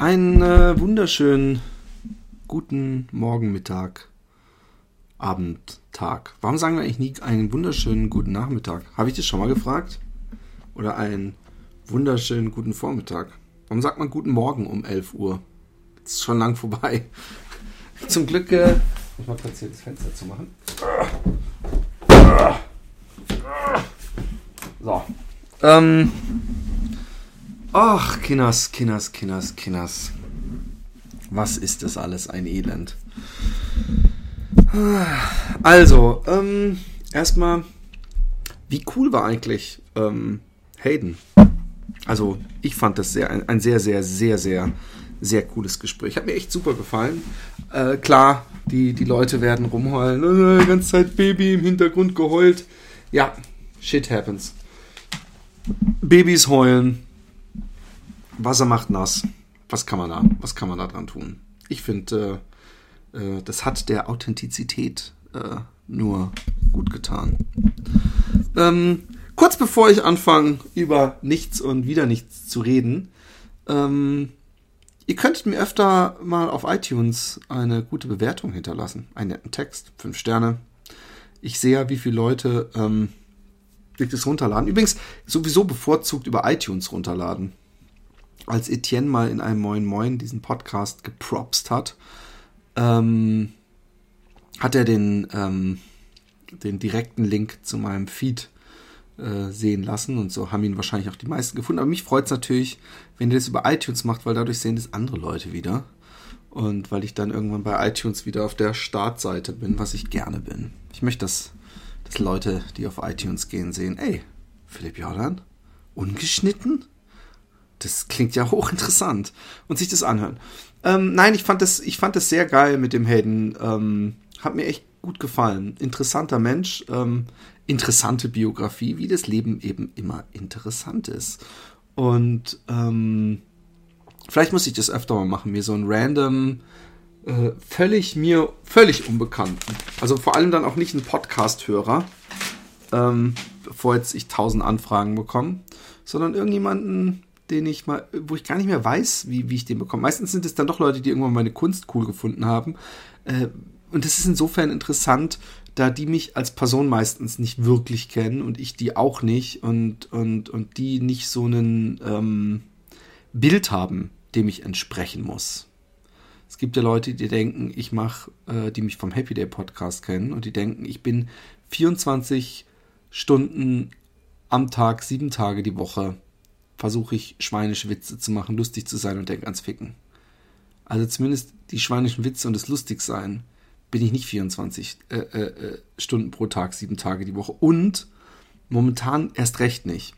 Einen äh, wunderschönen guten Morgen, Mittag, Abend, Tag. Warum sagen wir eigentlich nie einen wunderschönen guten Nachmittag? Habe ich das schon mal gefragt? Oder einen wunderschönen guten Vormittag? Warum sagt man guten Morgen um 11 Uhr? Das ist schon lang vorbei. Zum Glück. Äh, ich mal kurz hier das Fenster zu machen. So. Ähm. Ach, Kinners, Kinners, Kinners, Kinners. Was ist das alles ein Elend? Also, ähm, erstmal, wie cool war eigentlich ähm, Hayden? Also, ich fand das sehr, ein, ein sehr, sehr, sehr, sehr, sehr cooles Gespräch. Hat mir echt super gefallen. Äh, klar, die, die Leute werden rumheulen. Äh, ganze Zeit Baby im Hintergrund geheult. Ja, shit happens. Babys heulen. Wasser macht nass. Was kann man da, was kann man da dran tun? Ich finde, äh, äh, das hat der Authentizität äh, nur gut getan. Ähm, kurz bevor ich anfange, über nichts und wieder nichts zu reden, ähm, ihr könntet mir öfter mal auf iTunes eine gute Bewertung hinterlassen. Einen netten Text, fünf Sterne. Ich sehe ja, wie viele Leute ähm, sich das runterladen. Übrigens, sowieso bevorzugt über iTunes runterladen als Etienne mal in einem Moin Moin diesen Podcast gepropst hat, ähm, hat er den, ähm, den direkten Link zu meinem Feed äh, sehen lassen und so haben ihn wahrscheinlich auch die meisten gefunden. Aber mich freut es natürlich, wenn ihr das über iTunes macht, weil dadurch sehen das andere Leute wieder. Und weil ich dann irgendwann bei iTunes wieder auf der Startseite bin, was ich gerne bin. Ich möchte, dass, dass Leute, die auf iTunes gehen, sehen, ey, Philipp Jordan, ungeschnitten? Das klingt ja hochinteressant und sich das anhören. Ähm, nein, ich fand das, ich fand das sehr geil mit dem Hayden. Ähm, hat mir echt gut gefallen. Interessanter Mensch, ähm, interessante Biografie, wie das Leben eben immer interessant ist. Und ähm, vielleicht muss ich das öfter mal machen, mir so ein random, äh, völlig mir, völlig unbekannten. Also vor allem dann auch nicht ein Podcast-Hörer, ähm, bevor jetzt ich tausend Anfragen bekomme, sondern irgendjemanden, den ich mal, wo ich gar nicht mehr weiß, wie, wie ich den bekomme. Meistens sind es dann doch Leute, die irgendwann meine Kunst cool gefunden haben. Äh, und das ist insofern interessant, da die mich als Person meistens nicht wirklich kennen und ich die auch nicht und, und, und die nicht so ein ähm, Bild haben, dem ich entsprechen muss. Es gibt ja Leute, die denken, ich mache, äh, die mich vom Happy Day Podcast kennen und die denken, ich bin 24 Stunden am Tag, sieben Tage die Woche versuche ich schweinische Witze zu machen, lustig zu sein und denke ans Ficken. Also zumindest die schweinischen Witze und das Lustigsein bin ich nicht 24 äh, äh, äh, Stunden pro Tag, sieben Tage die Woche. Und momentan erst recht nicht.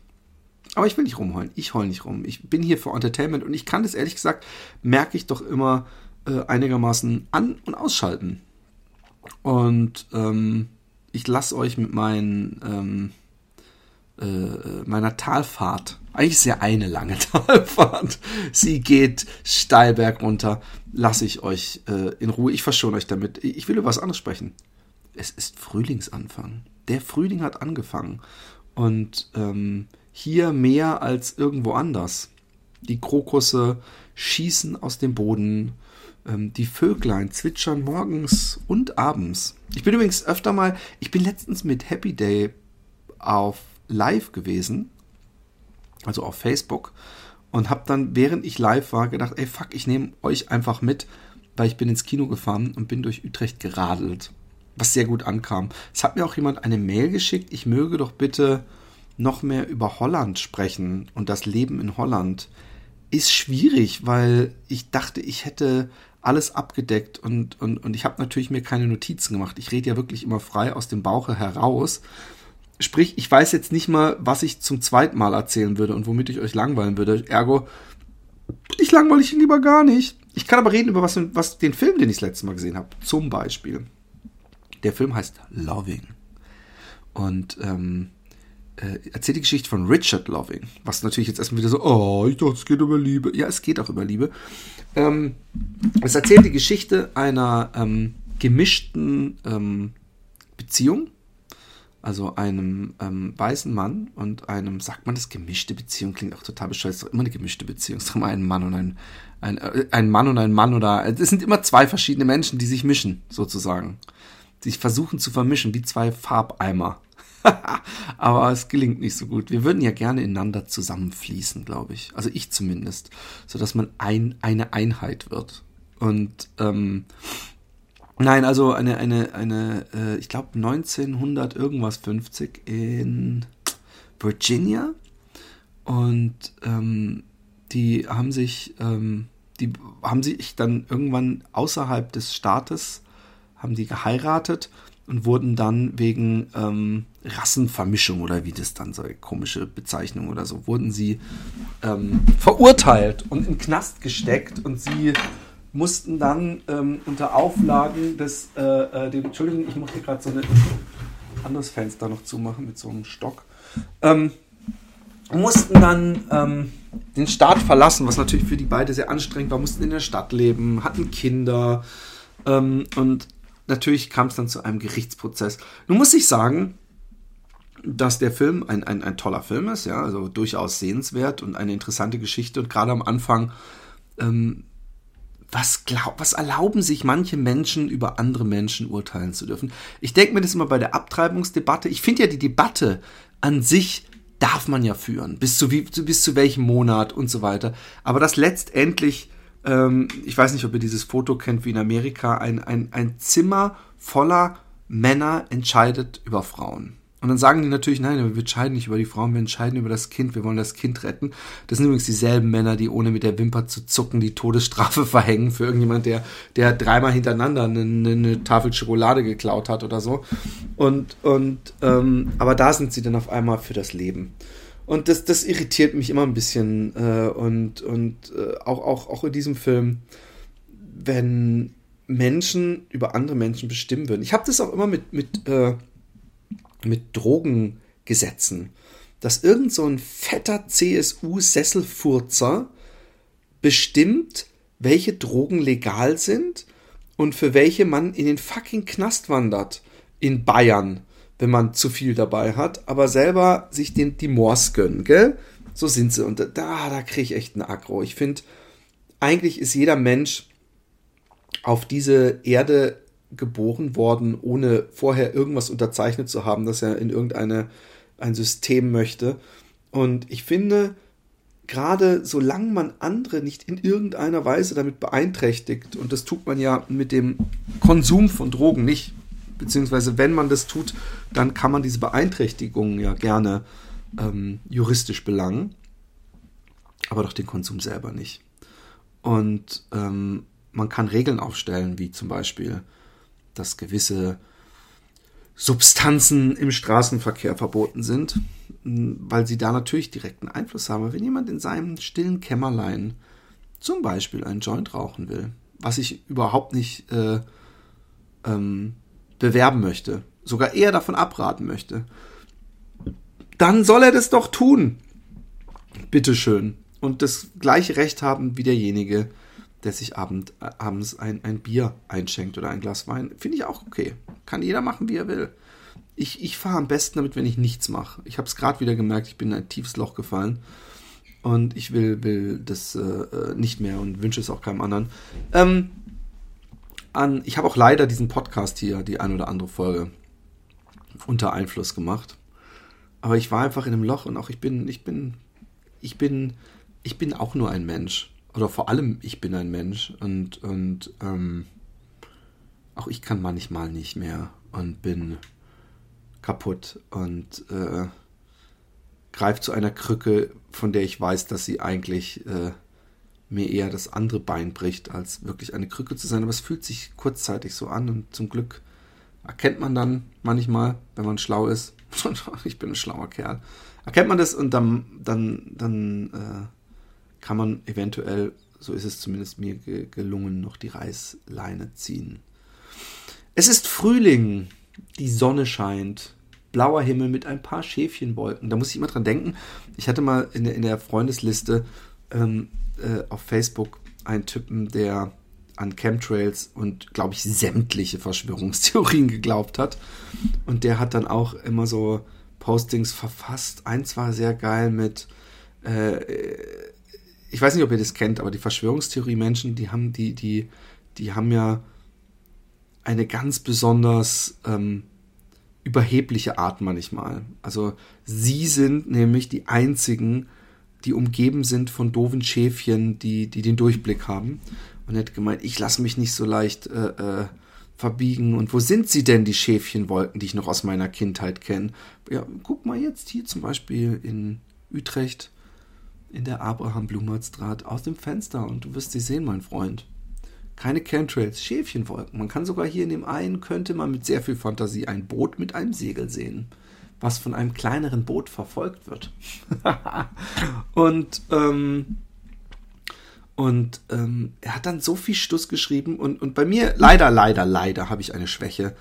Aber ich will nicht rumheulen. Ich heul nicht rum. Ich bin hier für Entertainment und ich kann das ehrlich gesagt, merke ich doch immer äh, einigermaßen an- und ausschalten. Und ähm, ich lasse euch mit meinen ähm, äh, meiner Talfahrt. Eigentlich ist ja eine lange Talfahrt. Sie geht steil berg runter. Lasse ich euch äh, in Ruhe. Ich verschone euch damit. Ich will über was anderes sprechen. Es ist Frühlingsanfang. Der Frühling hat angefangen. Und ähm, hier mehr als irgendwo anders. Die Krokusse schießen aus dem Boden. Ähm, die Vöglein zwitschern morgens und abends. Ich bin übrigens öfter mal, ich bin letztens mit Happy Day auf live gewesen, also auf Facebook, und habe dann, während ich live war, gedacht, ey fuck, ich nehme euch einfach mit, weil ich bin ins Kino gefahren und bin durch Utrecht geradelt, was sehr gut ankam. Es hat mir auch jemand eine Mail geschickt, ich möge doch bitte noch mehr über Holland sprechen und das Leben in Holland. Ist schwierig, weil ich dachte, ich hätte alles abgedeckt und, und, und ich habe natürlich mir keine Notizen gemacht. Ich rede ja wirklich immer frei aus dem Bauche heraus. Sprich, ich weiß jetzt nicht mal, was ich zum zweiten Mal erzählen würde und womit ich euch langweilen würde. Ergo, ich langweile ich lieber gar nicht. Ich kann aber reden über was, was den Film, den ich das letzte Mal gesehen habe. Zum Beispiel. Der Film heißt Loving. Und ähm, äh, erzählt die Geschichte von Richard Loving. Was natürlich jetzt erstmal wieder so, oh, ich dachte, es geht über Liebe. Ja, es geht auch über Liebe. Ähm, es erzählt die Geschichte einer ähm, gemischten ähm, Beziehung also einem ähm, weißen Mann und einem, sagt man das, gemischte Beziehung, klingt auch total bescheuert, ist doch immer eine gemischte Beziehung, es ist immer ein Mann und ein, ein, äh, ein Mann und ein Mann oder, es sind immer zwei verschiedene Menschen, die sich mischen, sozusagen. Die sich versuchen zu vermischen, wie zwei Farbeimer. Aber es gelingt nicht so gut. Wir würden ja gerne ineinander zusammenfließen, glaube ich. Also ich zumindest. So dass man ein, eine Einheit wird. Und ähm, Nein, also eine, eine, eine, äh, ich glaube 1900 irgendwas 50 in Virginia. Und ähm, die haben sich, ähm, die haben sich dann irgendwann außerhalb des Staates, haben die geheiratet und wurden dann wegen ähm, Rassenvermischung oder wie das dann so komische Bezeichnung oder so, wurden sie ähm, verurteilt und in Knast gesteckt und sie mussten dann ähm, unter Auflagen des, äh, äh, dem, Entschuldigung, ich muss hier gerade so ein anderes Fenster noch zumachen mit so einem Stock, ähm, mussten dann ähm, den Staat verlassen, was natürlich für die beide sehr anstrengend war, mussten in der Stadt leben, hatten Kinder ähm, und natürlich kam es dann zu einem Gerichtsprozess. Nun muss ich sagen, dass der Film ein, ein, ein toller Film ist, ja, also durchaus sehenswert und eine interessante Geschichte und gerade am Anfang ähm, was, glaub, was erlauben sich manche Menschen über andere Menschen urteilen zu dürfen? Ich denke mir das immer bei der Abtreibungsdebatte. Ich finde ja die Debatte an sich darf man ja führen, bis zu, wie, bis zu welchem Monat und so weiter. Aber das letztendlich, ähm, ich weiß nicht, ob ihr dieses Foto kennt, wie in Amerika, ein, ein, ein Zimmer voller Männer entscheidet über Frauen. Und dann sagen die natürlich, nein, wir entscheiden nicht über die Frauen, wir entscheiden über das Kind, wir wollen das Kind retten. Das sind übrigens dieselben Männer, die ohne mit der Wimper zu zucken die Todesstrafe verhängen für irgendjemand, der, der dreimal hintereinander eine, eine Tafel Schokolade geklaut hat oder so. Und, und ähm, aber da sind sie dann auf einmal für das Leben. Und das, das irritiert mich immer ein bisschen. Äh, und und äh, auch, auch, auch in diesem Film, wenn Menschen über andere Menschen bestimmen würden. Ich habe das auch immer mit, mit äh, mit Drogengesetzen, dass irgend so ein fetter CSU-Sesselfurzer bestimmt, welche Drogen legal sind und für welche man in den fucking Knast wandert in Bayern, wenn man zu viel dabei hat, aber selber sich den, die Mors gönnen, gell? So sind sie. Und da, da kriege ich echt einen Aggro. Ich finde, eigentlich ist jeder Mensch auf diese Erde geboren worden, ohne vorher irgendwas unterzeichnet zu haben, dass er in irgendeine ein System möchte. Und ich finde, gerade solange man andere nicht in irgendeiner Weise damit beeinträchtigt, und das tut man ja mit dem Konsum von Drogen nicht, beziehungsweise wenn man das tut, dann kann man diese Beeinträchtigungen ja gerne ähm, juristisch belangen, aber doch den Konsum selber nicht. Und ähm, man kann Regeln aufstellen, wie zum Beispiel, dass gewisse Substanzen im Straßenverkehr verboten sind, weil sie da natürlich direkten Einfluss haben. Wenn jemand in seinem stillen Kämmerlein zum Beispiel einen Joint rauchen will, was ich überhaupt nicht äh, ähm, bewerben möchte, sogar eher davon abraten möchte, dann soll er das doch tun. Bitteschön. Und das gleiche Recht haben wie derjenige, der sich abend, äh, abends ein, ein Bier einschenkt oder ein Glas Wein. Finde ich auch okay. Kann jeder machen, wie er will. Ich, ich fahre am besten damit, wenn ich nichts mache. Ich habe es gerade wieder gemerkt, ich bin in ein tiefes Loch gefallen. Und ich will, will das äh, äh nicht mehr und wünsche es auch keinem anderen. Ähm, an, ich habe auch leider diesen Podcast hier, die ein oder andere Folge, unter Einfluss gemacht. Aber ich war einfach in einem Loch und auch ich bin, ich bin, ich bin, ich bin auch nur ein Mensch oder vor allem ich bin ein Mensch und, und ähm, auch ich kann manchmal nicht mehr und bin kaputt und äh, greife zu einer Krücke, von der ich weiß, dass sie eigentlich äh, mir eher das andere Bein bricht, als wirklich eine Krücke zu sein. Aber es fühlt sich kurzzeitig so an und zum Glück erkennt man dann manchmal, wenn man schlau ist, ich bin ein schlauer Kerl, erkennt man das und dann, dann, dann äh, kann man eventuell, so ist es zumindest mir gelungen, noch die Reißleine ziehen. Es ist Frühling, die Sonne scheint, blauer Himmel mit ein paar Schäfchenwolken. Da muss ich immer dran denken. Ich hatte mal in der, in der Freundesliste ähm, äh, auf Facebook einen Typen, der an Chemtrails und, glaube ich, sämtliche Verschwörungstheorien geglaubt hat. Und der hat dann auch immer so Postings verfasst. Eins war sehr geil mit, äh, ich weiß nicht, ob ihr das kennt, aber die Verschwörungstheorie-Menschen, die haben, die, die, die haben ja eine ganz besonders ähm, überhebliche Art manchmal. Also sie sind nämlich die einzigen, die umgeben sind von doofen Schäfchen, die, die den Durchblick haben. Und er hat gemeint, ich lasse mich nicht so leicht äh, äh, verbiegen. Und wo sind sie denn, die Schäfchenwolken, die ich noch aus meiner Kindheit kenne? Ja, guck mal jetzt hier zum Beispiel in Utrecht in der Abraham Blumertstraat aus dem Fenster und du wirst sie sehen, mein Freund. Keine Chemtrails, Schäfchenwolken. Man kann sogar hier in dem einen, könnte man mit sehr viel Fantasie ein Boot mit einem Segel sehen was von einem kleineren Boot verfolgt wird. und ähm, und ähm, er hat dann so viel Stuss geschrieben und, und bei mir, leider, leider, leider, habe ich eine Schwäche,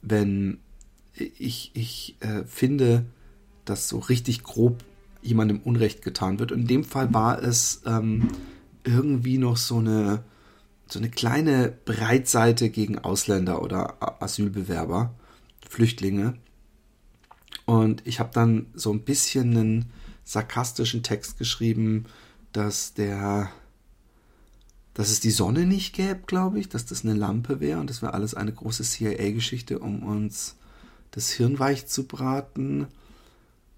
wenn ich, ich äh, finde, dass so richtig grob jemandem Unrecht getan wird. Und in dem Fall war es ähm, irgendwie noch so eine, so eine kleine Breitseite gegen Ausländer oder Asylbewerber, Flüchtlinge. Und ich habe dann so ein bisschen einen sarkastischen Text geschrieben, dass der, dass es die Sonne nicht gäbe, glaube ich, dass das eine Lampe wäre und das wäre alles eine große CIA-Geschichte, um uns das Hirn weich zu braten.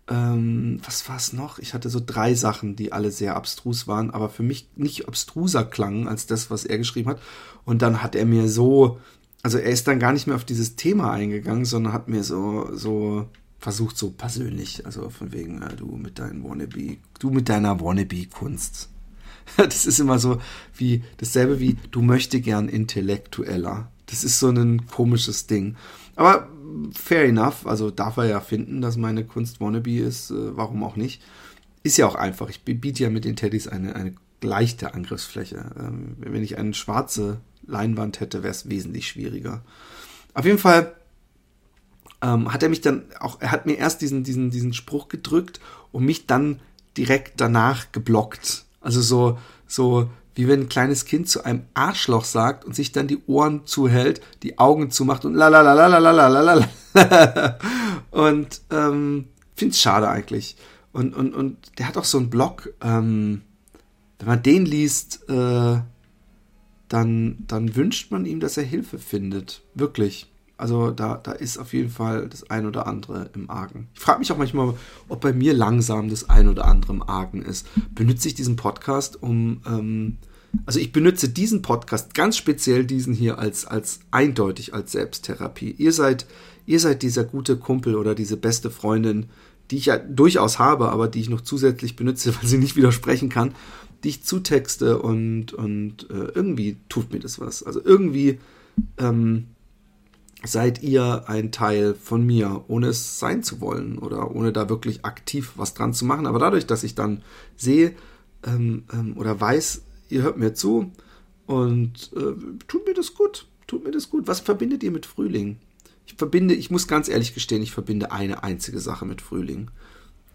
Ähm, was war es noch? Ich hatte so drei Sachen, die alle sehr abstrus waren, aber für mich nicht abstruser klangen als das, was er geschrieben hat. Und dann hat er mir so, also er ist dann gar nicht mehr auf dieses Thema eingegangen, sondern hat mir so, so versucht so persönlich, also von wegen, äh, du mit deinen Wannabe, du mit deiner Wannabe-Kunst. Das ist immer so wie dasselbe wie du möchte gern intellektueller. Das ist so ein komisches Ding. Aber fair enough, also darf er ja finden, dass meine Kunst Wannabe ist, äh, warum auch nicht. Ist ja auch einfach. Ich biete ja mit den Teddys eine, eine leichte Angriffsfläche. Ähm, wenn ich eine schwarze Leinwand hätte, wäre es wesentlich schwieriger. Auf jeden Fall ähm, hat er mich dann auch, er hat mir erst diesen, diesen, diesen Spruch gedrückt und mich dann direkt danach geblockt. Also so, so, wie wenn ein kleines Kind zu einem Arschloch sagt und sich dann die Ohren zuhält, die Augen zumacht und la la la la la la la la. Und ähm, find's schade eigentlich. Und, und, und der hat auch so einen Blog, ähm, wenn man den liest, äh, dann, dann wünscht man ihm, dass er Hilfe findet. Wirklich. Also da, da ist auf jeden Fall das ein oder andere im Argen. Ich frage mich auch manchmal, ob bei mir langsam das ein oder andere im Argen ist. Benütze ich diesen Podcast, um... Ähm, also ich benutze diesen Podcast, ganz speziell diesen hier, als, als eindeutig als Selbsttherapie. Ihr seid, ihr seid dieser gute Kumpel oder diese beste Freundin, die ich ja durchaus habe, aber die ich noch zusätzlich benutze, weil sie nicht widersprechen kann, die ich zutexte und, und äh, irgendwie tut mir das was. Also irgendwie ähm, seid ihr ein Teil von mir, ohne es sein zu wollen oder ohne da wirklich aktiv was dran zu machen. Aber dadurch, dass ich dann sehe ähm, ähm, oder weiß, ihr hört mir zu und äh, tut mir das gut, tut mir das gut. Was verbindet ihr mit Frühling? Ich verbinde, ich muss ganz ehrlich gestehen, ich verbinde eine einzige Sache mit Frühling.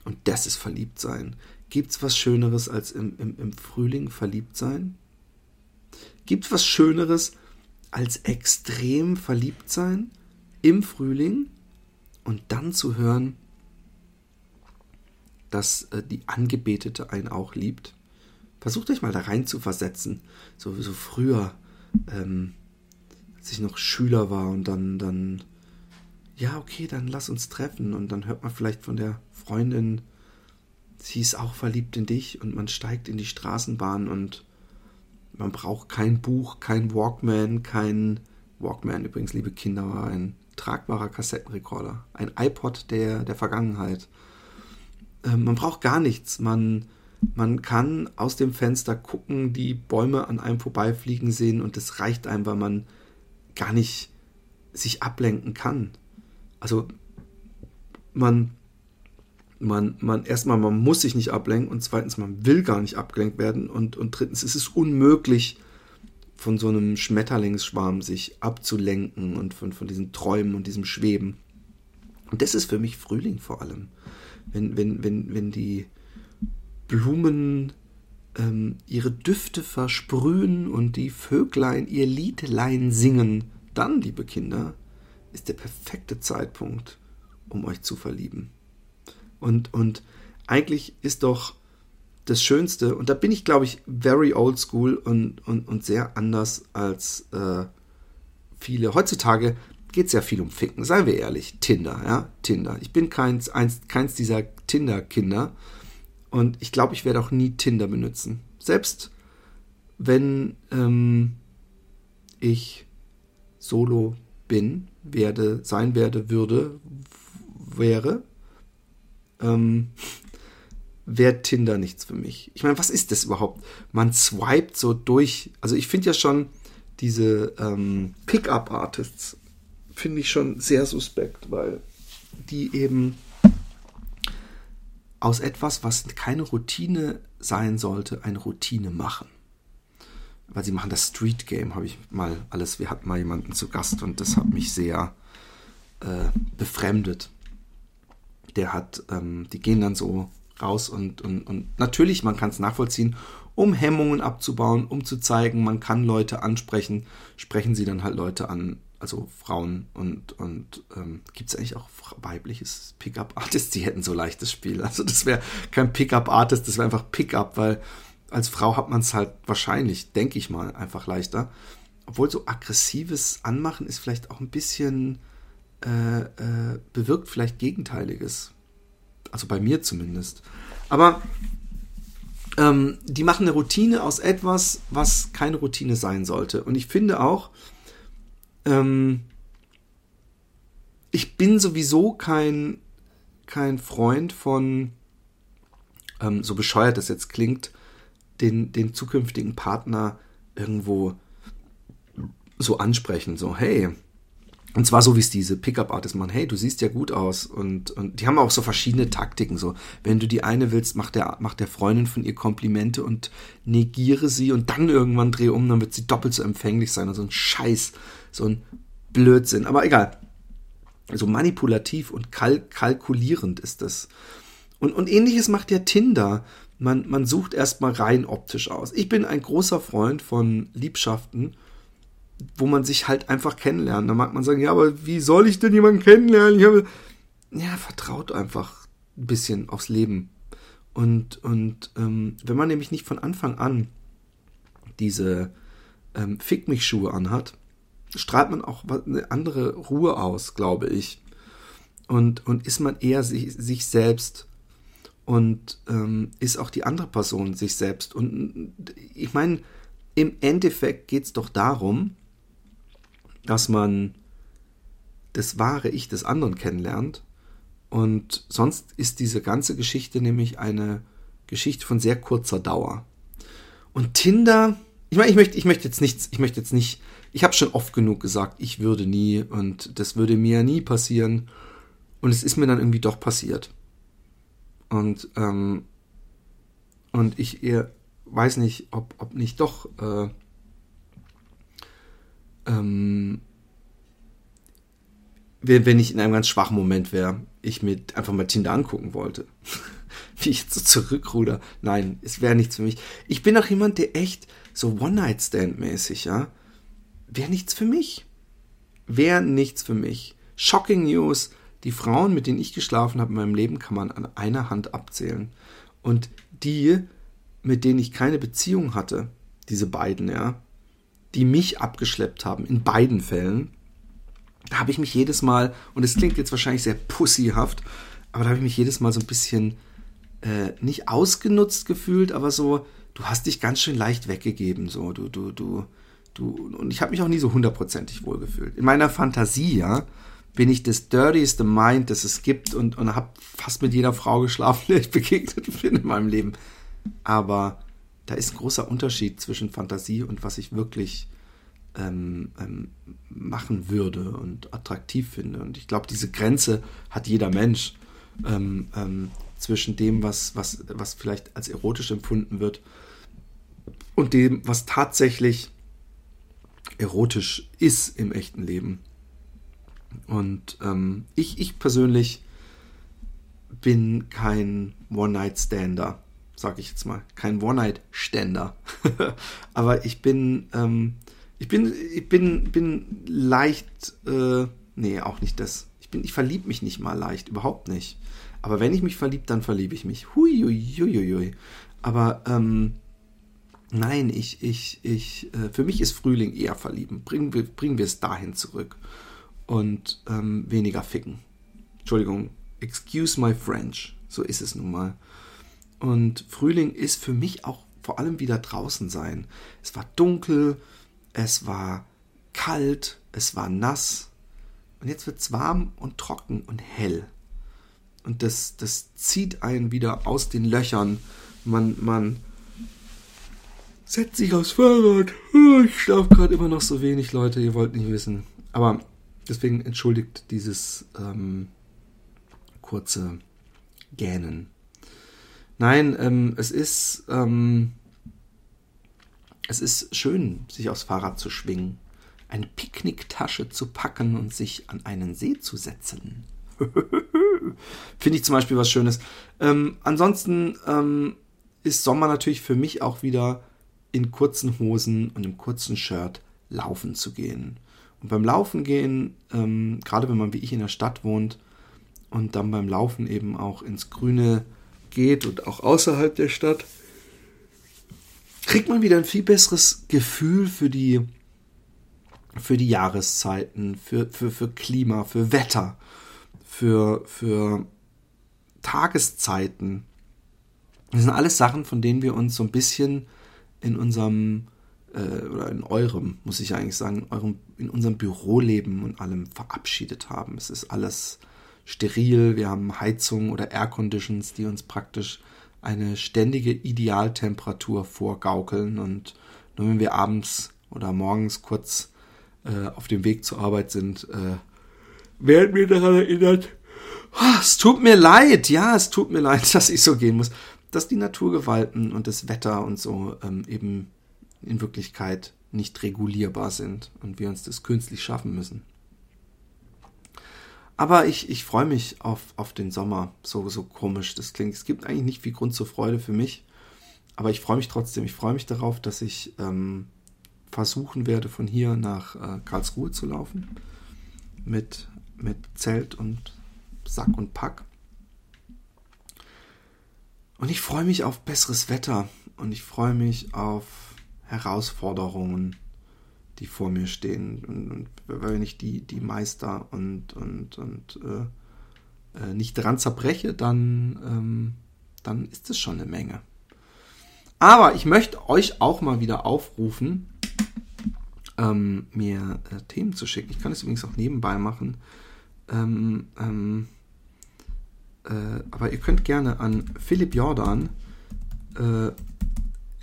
Und das ist verliebt sein. Gibt's was Schöneres als im, im, im Frühling verliebt sein? Gibt's was Schöneres als extrem verliebt sein im Frühling und dann zu hören, dass äh, die Angebetete einen auch liebt. Versucht euch mal da rein zu versetzen. So, so früher, ähm, als ich noch Schüler war und dann, dann, ja, okay, dann lass uns treffen. Und dann hört man vielleicht von der Freundin, sie ist auch verliebt in dich und man steigt in die Straßenbahn und man braucht kein Buch, kein Walkman, kein Walkman übrigens, liebe Kinder, war ein tragbarer Kassettenrekorder, ein iPod der, der Vergangenheit. Ähm, man braucht gar nichts. Man, man kann aus dem Fenster gucken, die Bäume an einem vorbeifliegen sehen und es reicht einem, weil man gar nicht sich ablenken kann. Also man man, man erstmal, man muss sich nicht ablenken und zweitens, man will gar nicht abgelenkt werden und, und drittens, es ist unmöglich, von so einem Schmetterlingsschwarm sich abzulenken und von, von diesen Träumen und diesem Schweben. Und das ist für mich Frühling vor allem. Wenn, wenn, wenn, wenn die Blumen ähm, ihre Düfte versprühen und die Vöglein ihr Liedlein singen, dann, liebe Kinder, ist der perfekte Zeitpunkt, um euch zu verlieben. Und, und eigentlich ist doch das Schönste, und da bin ich, glaube ich, very old school und, und, und sehr anders als äh, viele. Heutzutage geht es ja viel um Ficken, seien wir ehrlich. Tinder, ja, Tinder. Ich bin keins, eins, keins dieser Tinder-Kinder und ich glaube, ich werde auch nie Tinder benutzen. Selbst wenn ähm, ich solo bin, werde, sein werde, würde, wäre, ähm, wäre Tinder nichts für mich. Ich meine, was ist das überhaupt? Man swiped so durch. Also ich finde ja schon diese ähm, Pickup-Artists finde ich schon sehr suspekt, weil die eben aus etwas, was keine Routine sein sollte, eine Routine machen. Weil sie machen das Street Game, habe ich mal alles. Wir hatten mal jemanden zu Gast und das hat mich sehr äh, befremdet. Der hat, ähm, die gehen dann so raus und, und, und natürlich, man kann es nachvollziehen, um Hemmungen abzubauen, um zu zeigen, man kann Leute ansprechen, sprechen sie dann halt Leute an, also Frauen und, und ähm, gibt es eigentlich auch weibliches Pickup-Artists, die hätten so leichtes Spiel. Also das wäre kein Pickup-Artist, das wäre einfach Pickup, weil als Frau hat man es halt wahrscheinlich, denke ich mal, einfach leichter. Obwohl so aggressives Anmachen ist vielleicht auch ein bisschen, äh, äh, bewirkt vielleicht Gegenteiliges. Also bei mir zumindest. Aber ähm, die machen eine Routine aus etwas, was keine Routine sein sollte. Und ich finde auch, ähm, ich bin sowieso kein, kein Freund von, ähm, so bescheuert das jetzt klingt, den, den zukünftigen Partner irgendwo so ansprechen, so, hey, und zwar so, wie es diese Pickup-Artists machen. Hey, du siehst ja gut aus. Und, und die haben auch so verschiedene Taktiken. So, wenn du die eine willst, mach der, mach der Freundin von ihr Komplimente und negiere sie und dann irgendwann dreh um, dann wird sie doppelt so empfänglich sein. Und so ein Scheiß, so ein Blödsinn. Aber egal. So manipulativ und kalk kalkulierend ist das. Und, und ähnliches macht ja Tinder. Man, man sucht erstmal rein optisch aus. Ich bin ein großer Freund von Liebschaften wo man sich halt einfach kennenlernt. Da mag man sagen, ja, aber wie soll ich denn jemanden kennenlernen? Ich habe, ja, vertraut einfach ein bisschen aufs Leben. Und, und ähm, wenn man nämlich nicht von Anfang an diese ähm, Fick mich Schuhe anhat, strahlt man auch eine andere Ruhe aus, glaube ich. Und, und ist man eher sich, sich selbst und ähm, ist auch die andere Person sich selbst. Und ich meine, im Endeffekt geht es doch darum, dass man das wahre Ich des anderen kennenlernt. Und sonst ist diese ganze Geschichte nämlich eine Geschichte von sehr kurzer Dauer. Und Tinder, ich meine, ich möchte, ich möchte jetzt nichts, ich möchte jetzt nicht, ich habe schon oft genug gesagt, ich würde nie und das würde mir nie passieren. Und es ist mir dann irgendwie doch passiert. Und, ähm, und ich eher weiß nicht, ob, ob nicht doch äh, ähm, wenn ich in einem ganz schwachen Moment wäre, ich mir einfach mal Tinder angucken wollte. Wie ich jetzt so zurückruder. Nein, es wäre nichts für mich. Ich bin auch jemand, der echt so One-Night-Stand-mäßig, ja, wäre nichts für mich. Wäre nichts für mich. Shocking News. Die Frauen, mit denen ich geschlafen habe in meinem Leben, kann man an einer Hand abzählen. Und die, mit denen ich keine Beziehung hatte, diese beiden, ja, die mich abgeschleppt haben, in beiden Fällen, da habe ich mich jedes Mal, und es klingt jetzt wahrscheinlich sehr pussyhaft, aber da habe ich mich jedes Mal so ein bisschen äh, nicht ausgenutzt gefühlt, aber so, du hast dich ganz schön leicht weggegeben, so, du, du, du, du, und ich habe mich auch nie so hundertprozentig wohl gefühlt. In meiner Fantasie, ja, bin ich das dirtieste Mind, das es gibt und, und habe fast mit jeder Frau geschlafen, der ich begegnet bin in meinem Leben. Aber da ist ein großer Unterschied zwischen Fantasie und was ich wirklich ähm, ähm, machen würde und attraktiv finde. Und ich glaube, diese Grenze hat jeder Mensch ähm, ähm, zwischen dem, was, was, was vielleicht als erotisch empfunden wird und dem, was tatsächlich erotisch ist im echten Leben. Und ähm, ich, ich persönlich bin kein One-Night-Stander sag ich jetzt mal. Kein One-Night-Ständer. Aber ich bin, ähm, ich bin, ich bin, bin leicht, äh, nee, auch nicht das. Ich bin, ich verliebe mich nicht mal leicht, überhaupt nicht. Aber wenn ich mich verliebe, dann verliebe ich mich. Hui, hui, hui, hui. Aber ähm, nein, ich, ich, ich, äh, für mich ist Frühling eher verlieben. Bringen wir, bringen wir es dahin zurück und ähm, weniger ficken. Entschuldigung, excuse my French. So ist es nun mal. Und Frühling ist für mich auch vor allem wieder draußen sein. Es war dunkel, es war kalt, es war nass. Und jetzt wird es warm und trocken und hell. Und das, das zieht einen wieder aus den Löchern. Man, man setzt sich aufs Fahrrad. Ich schlafe gerade immer noch so wenig, Leute. Ihr wollt nicht wissen. Aber deswegen entschuldigt dieses ähm, kurze Gähnen. Nein, ähm, es ist ähm, es ist schön, sich aufs Fahrrad zu schwingen, eine Picknicktasche zu packen und sich an einen See zu setzen. Finde ich zum Beispiel was Schönes. Ähm, ansonsten ähm, ist Sommer natürlich für mich auch wieder in kurzen Hosen und im kurzen Shirt laufen zu gehen. Und beim Laufen gehen, ähm, gerade wenn man wie ich in der Stadt wohnt und dann beim Laufen eben auch ins Grüne geht und auch außerhalb der Stadt, kriegt man wieder ein viel besseres Gefühl für die, für die Jahreszeiten, für, für, für Klima, für Wetter, für, für Tageszeiten. Das sind alles Sachen, von denen wir uns so ein bisschen in unserem äh, oder in eurem, muss ich eigentlich sagen, in, eurem, in unserem Büroleben und allem verabschiedet haben. Es ist alles steril, wir haben Heizungen oder Air Conditions, die uns praktisch eine ständige Idealtemperatur vorgaukeln. Und nur wenn wir abends oder morgens kurz äh, auf dem Weg zur Arbeit sind, äh, werden wir daran erinnert, oh, es tut mir leid, ja, es tut mir leid, dass ich so gehen muss, dass die Naturgewalten und das Wetter und so ähm, eben in Wirklichkeit nicht regulierbar sind und wir uns das künstlich schaffen müssen. Aber ich, ich freue mich auf, auf den Sommer. So, so komisch das klingt. Es gibt eigentlich nicht viel Grund zur Freude für mich. Aber ich freue mich trotzdem. Ich freue mich darauf, dass ich ähm, versuchen werde, von hier nach äh, Karlsruhe zu laufen. Mit, mit Zelt und Sack und Pack. Und ich freue mich auf besseres Wetter. Und ich freue mich auf Herausforderungen die vor mir stehen. Und, und wenn ich die, die meister und, und, und äh, äh, nicht dran zerbreche, dann, ähm, dann ist es schon eine Menge. Aber ich möchte euch auch mal wieder aufrufen, ähm, mir äh, Themen zu schicken. Ich kann es übrigens auch nebenbei machen. Ähm, ähm, äh, aber ihr könnt gerne an Philipp Jordan äh,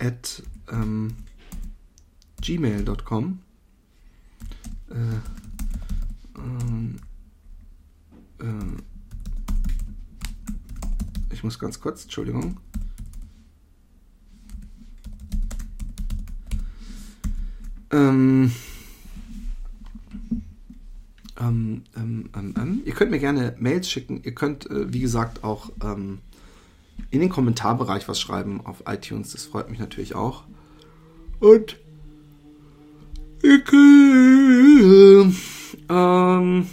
at ähm, gmail.com. Äh, ähm, äh, ich muss ganz kurz, Entschuldigung. Ähm, ähm, ähm, ähm, ähm, ihr könnt mir gerne Mails schicken. Ihr könnt, äh, wie gesagt, auch ähm, in den Kommentarbereich was schreiben auf iTunes. Das freut mich natürlich auch. Und ähm,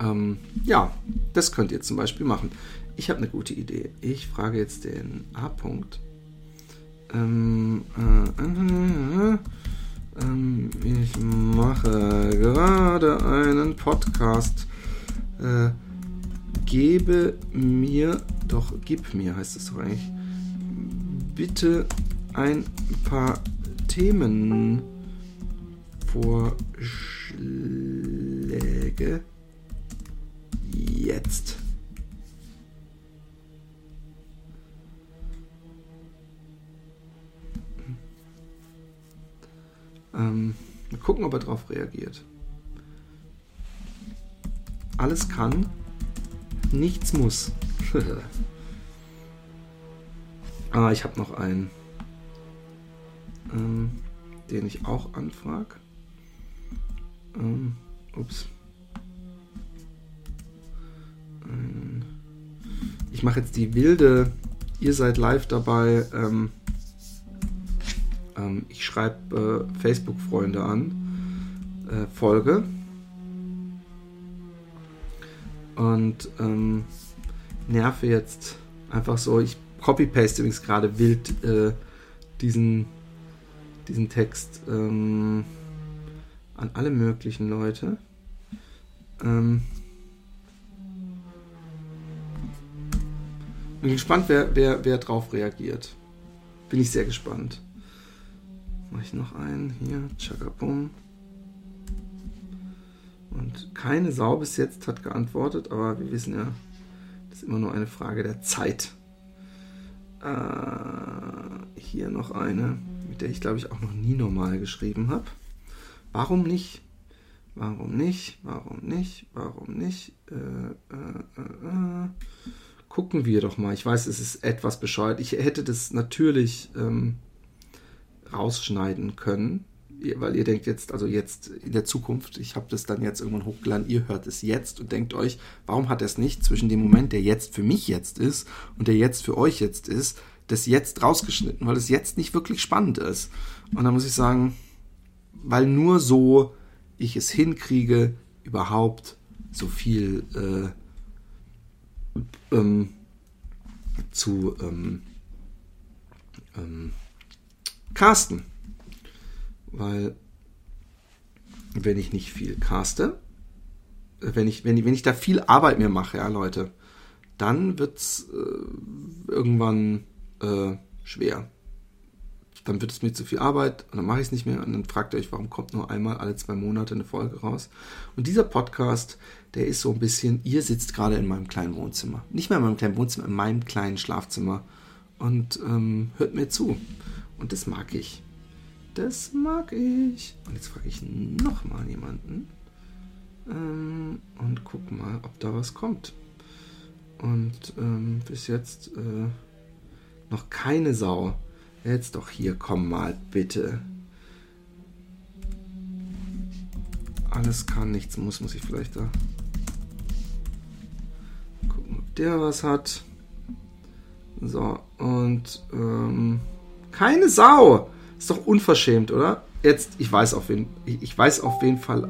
ähm, ja, das könnt ihr zum Beispiel machen. Ich habe eine gute Idee. Ich frage jetzt den A. -Punkt. Ähm, äh, äh, äh, ich mache gerade einen Podcast. Äh, gebe mir, doch, gib mir heißt es doch eigentlich, bitte ein paar Themen. Vorschläge jetzt. Ähm, mal gucken, ob er darauf reagiert. Alles kann, nichts muss. ah, ich habe noch einen, ähm, den ich auch anfrage. Ähm, ups. Ich mache jetzt die wilde ihr seid live dabei. Ähm, ähm, ich schreibe äh, Facebook-Freunde an. Äh, Folge. Und ähm, nerve jetzt einfach so. Ich copy-paste übrigens gerade wild äh, diesen, diesen Text ähm, an alle möglichen Leute. Ähm, bin gespannt, wer, wer, wer drauf reagiert. Bin ich sehr gespannt. Mache ich noch einen hier. Chakabum. Und keine Sau bis jetzt hat geantwortet, aber wir wissen ja, das ist immer nur eine Frage der Zeit. Äh, hier noch eine, mit der ich glaube ich auch noch nie normal geschrieben habe. Warum nicht? Warum nicht? Warum nicht? Warum nicht? Äh, äh, äh, äh. gucken wir doch mal. Ich weiß, es ist etwas bescheuert. Ich hätte das natürlich ähm, rausschneiden können, weil ihr denkt jetzt, also jetzt in der Zukunft, ich habe das dann jetzt irgendwann hochgeladen, ihr hört es jetzt und denkt euch, warum hat er es nicht zwischen dem Moment, der jetzt für mich jetzt ist und der jetzt für euch jetzt ist, das jetzt rausgeschnitten, weil es jetzt nicht wirklich spannend ist. Und dann muss ich sagen, weil nur so ich es hinkriege, überhaupt so viel äh, ähm, zu ähm, ähm, casten. Weil wenn ich nicht viel caste, wenn ich, wenn ich, wenn ich da viel Arbeit mir mache, ja, Leute, dann wird es äh, irgendwann äh, schwer. Dann wird es mir zu viel Arbeit und dann mache ich es nicht mehr und dann fragt ihr euch, warum kommt nur einmal alle zwei Monate eine Folge raus. Und dieser Podcast, der ist so ein bisschen, ihr sitzt gerade in meinem kleinen Wohnzimmer. Nicht mehr in meinem kleinen Wohnzimmer, in meinem kleinen Schlafzimmer und ähm, hört mir zu. Und das mag ich. Das mag ich. Und jetzt frage ich nochmal jemanden. Ähm, und guck mal, ob da was kommt. Und ähm, bis jetzt äh, noch keine Sau. Jetzt doch hier, komm mal, bitte. Alles kann, nichts muss, muss ich vielleicht da gucken, ob der was hat. So, und ähm, keine Sau. Ist doch unverschämt, oder? Jetzt, ich weiß auf wen, ich weiß auf jeden Fall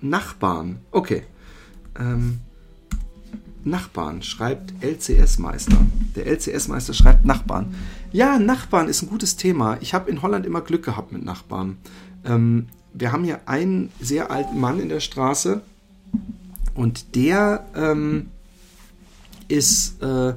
Nachbarn. Okay. Ähm, Nachbarn schreibt LCS-Meister. Der LCS-Meister schreibt Nachbarn. Ja, Nachbarn ist ein gutes Thema. Ich habe in Holland immer Glück gehabt mit Nachbarn. Ähm, wir haben hier einen sehr alten Mann in der Straße und der ähm, ist äh,